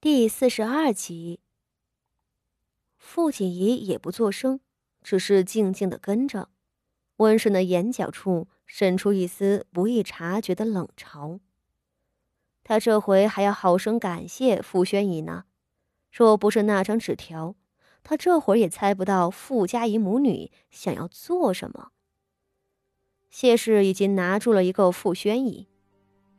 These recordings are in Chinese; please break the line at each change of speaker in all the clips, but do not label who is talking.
第四十二集，傅锦仪也不作声，只是静静的跟着，温顺的眼角处渗出一丝不易察觉的冷嘲。他这回还要好生感谢傅宣仪呢，若不是那张纸条，他这会儿也猜不到傅家仪母女想要做什么。谢氏已经拿住了一个傅宣仪，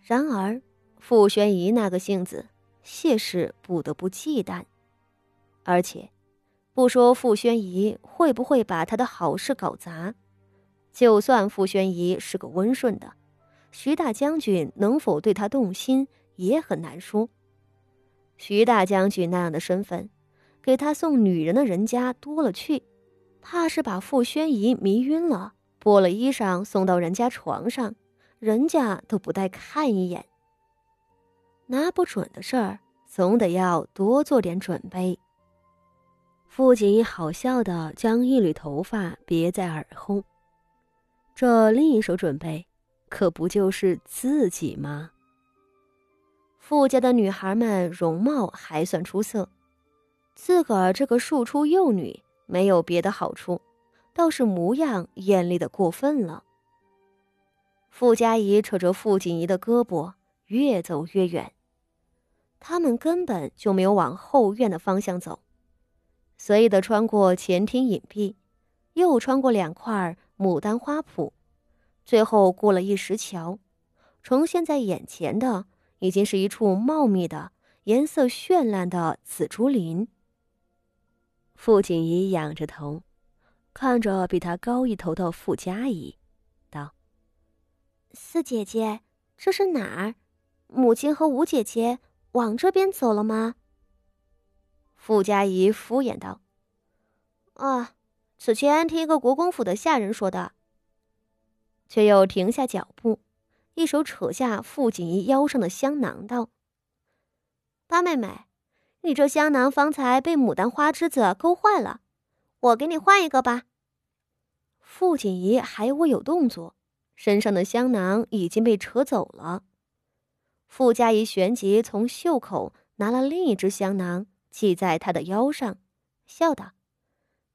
然而傅宣仪那个性子。谢氏不得不忌惮，而且，不说傅宣仪会不会把他的好事搞砸，就算傅宣仪是个温顺的，徐大将军能否对他动心也很难说。徐大将军那样的身份，给他送女人的人家多了去，怕是把傅宣仪迷晕了，剥了衣裳送到人家床上，人家都不带看一眼。拿不准的事儿，总得要多做点准备。傅锦衣好笑的将一缕头发别在耳后，这另一手准备，可不就是自己吗？傅家的女孩们容貌还算出色，自个儿这个庶出幼女没有别的好处，倒是模样艳丽的过分了。傅家仪扯着傅锦仪的胳膊，越走越远。他们根本就没有往后院的方向走，随意的穿过前厅隐蔽，又穿过两块牡丹花圃，最后过了一石桥，呈现在眼前的已经是一处茂密的、颜色绚烂的紫竹林。傅锦仪仰着头，看着比他高一头的傅家仪，道：“
四姐姐，这是哪儿？母亲和五姐姐。”往这边走了吗？
傅家怡敷衍道：“
啊，此前听一个国公府的下人说的。”
却又停下脚步，一手扯下傅锦仪腰上的香囊，道：“
八妹妹，你这香囊方才被牡丹花枝子勾坏了，我给你换一个吧。”
傅锦仪还未有动作，身上的香囊已经被扯走了。傅家仪旋即从袖口拿了另一只香囊，系在他的腰上，笑道：“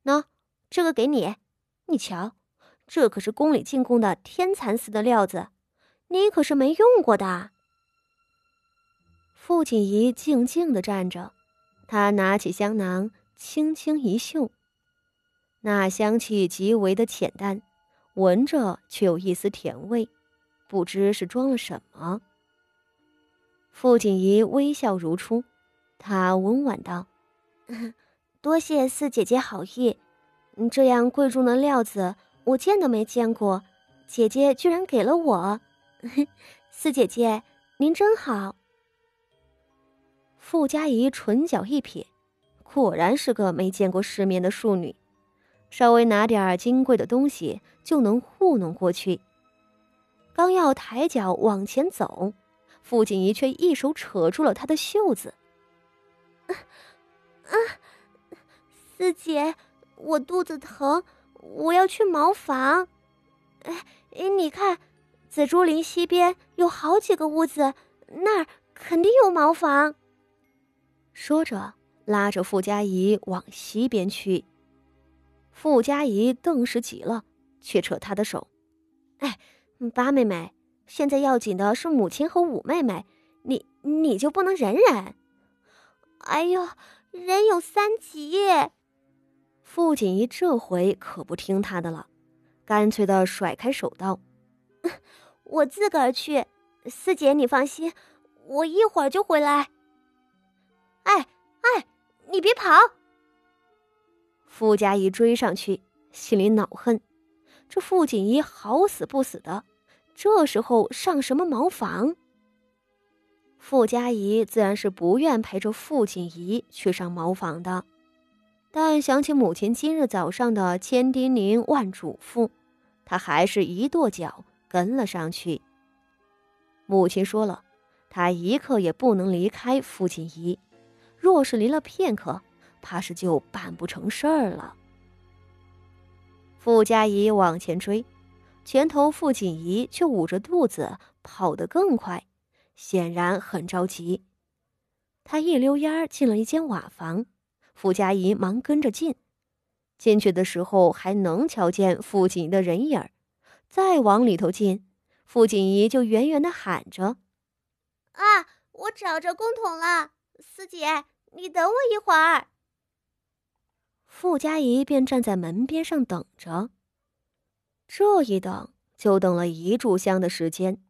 喏，这个给你。你瞧，这可是宫里进贡的天蚕丝的料子，你可是没用过的。”
傅锦仪静静的站着，他拿起香囊，轻轻一嗅，那香气极为的浅淡，闻着却有一丝甜味，不知是装了什么。傅锦仪微笑如初，她温婉道：“
多谢四姐姐好意，这样贵重的料子我见都没见过，姐姐居然给了我。四姐姐您真好。”
傅家仪唇角一撇，果然是个没见过世面的庶女，稍微拿点金贵的东西就能糊弄过去。刚要抬脚往前走。傅锦仪却一手扯住了他的袖子。
啊啊！四姐，我肚子疼，我要去茅房。哎，你看，紫竹林西边有好几个屋子，那儿肯定有茅房。
说着，拉着傅家仪往西边去。傅家怡顿时急了，却扯他的手：“
哎，八妹妹。”现在要紧的是母亲和五妹妹，你你就不能忍忍？哎呦，人有三急！
傅锦衣这回可不听他的了，干脆的甩开手道：“
我自个儿去，四姐你放心，我一会儿就回来。”哎哎，你别跑！
傅家仪追上去，心里恼恨：这傅锦衣好死不死的。这时候上什么茅房？傅家仪自然是不愿陪着傅锦仪去上茅房的，但想起母亲今日早上的千叮咛万嘱咐，他还是一跺脚跟了上去。母亲说了，他一刻也不能离开傅锦仪，若是离了片刻，怕是就办不成事儿了。傅家仪往前追。前头傅锦仪却捂着肚子跑得更快，显然很着急。他一溜烟儿进了一间瓦房，傅家仪忙跟着进。进去的时候还能瞧见傅锦仪的人影儿，再往里头进，傅锦仪就远远的喊着：“
啊，我找着公桶了，四姐，你等我一会儿。”
傅家仪便站在门边上等着。这一等就等了一炷香的时间，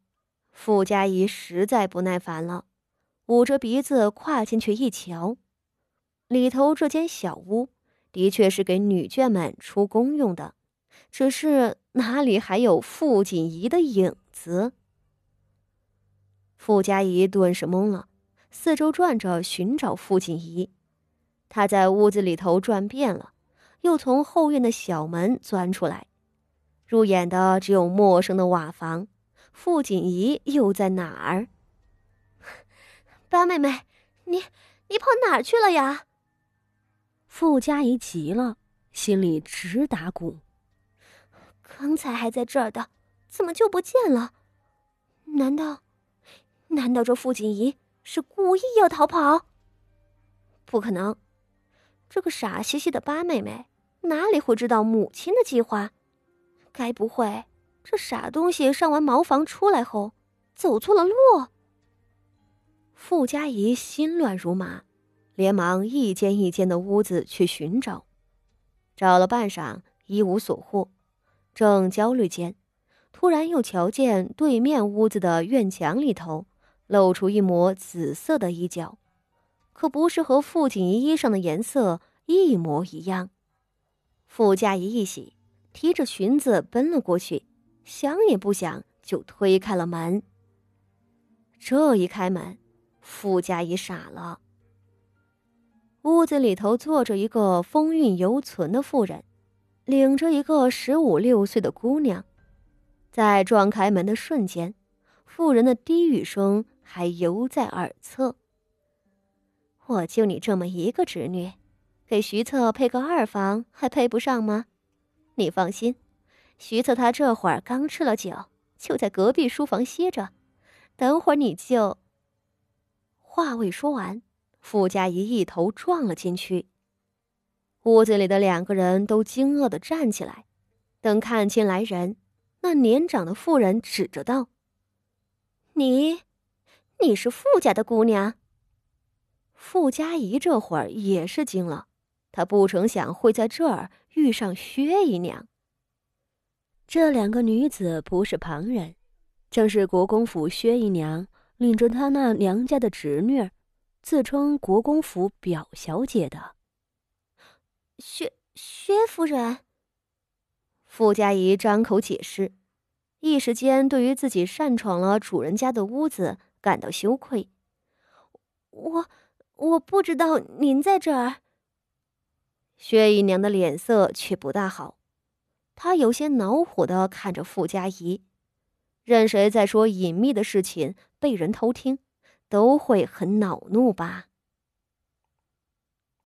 傅家仪实在不耐烦了，捂着鼻子跨进去一瞧，里头这间小屋。的确是给女眷们出宫用的，只是哪里还有傅锦仪的影子？傅家仪顿时懵了，四周转着寻找傅锦仪。他在屋子里头转遍了，又从后院的小门钻出来，入眼的只有陌生的瓦房。傅锦仪又在哪儿？
八妹妹，你你跑哪儿去了呀？
傅家仪急了，心里直打鼓。
刚才还在这儿的，怎么就不见了？难道，难道这傅锦仪是故意要逃跑？不可能，这个傻兮兮的八妹妹哪里会知道母亲的计划？该不会这傻东西上完茅房出来后，走错了路？
傅家怡心乱如麻。连忙一间一间的屋子去寻找，找了半晌一无所获，正焦虑间，突然又瞧见对面屋子的院墙里头露出一抹紫色的衣角，可不是和傅锦衣衣裳的颜色一模一样。傅家怡一喜，提着裙子奔了过去，想也不想就推开了门。这一开门，傅家仪傻了。屋子里头坐着一个风韵犹存的妇人，领着一个十五六岁的姑娘。在撞开门的瞬间，妇人的低语声还犹在耳侧：“我就你这么一个侄女，给徐策配个二房还配不上吗？你放心，徐策他这会儿刚吃了酒，就在隔壁书房歇着，等会儿你就……”话未说完。傅家仪一头撞了进去，屋子里的两个人都惊愕的站起来。等看清来人，那年长的妇人指着道：“
你，你是傅家的姑娘。”
傅家仪这会儿也是惊了，他不成想会在这儿遇上薛姨娘。这两个女子不是旁人，正是国公府薛姨娘领着她那娘家的侄女。自称国公府表小姐的
薛薛夫人，
傅家仪张口解释，一时间对于自己擅闯了主人家的屋子感到羞愧。
我我不知道您在这儿。
薛姨娘的脸色却不大好，她有些恼火的看着傅家仪，任谁在说隐秘的事情被人偷听。都会很恼怒吧。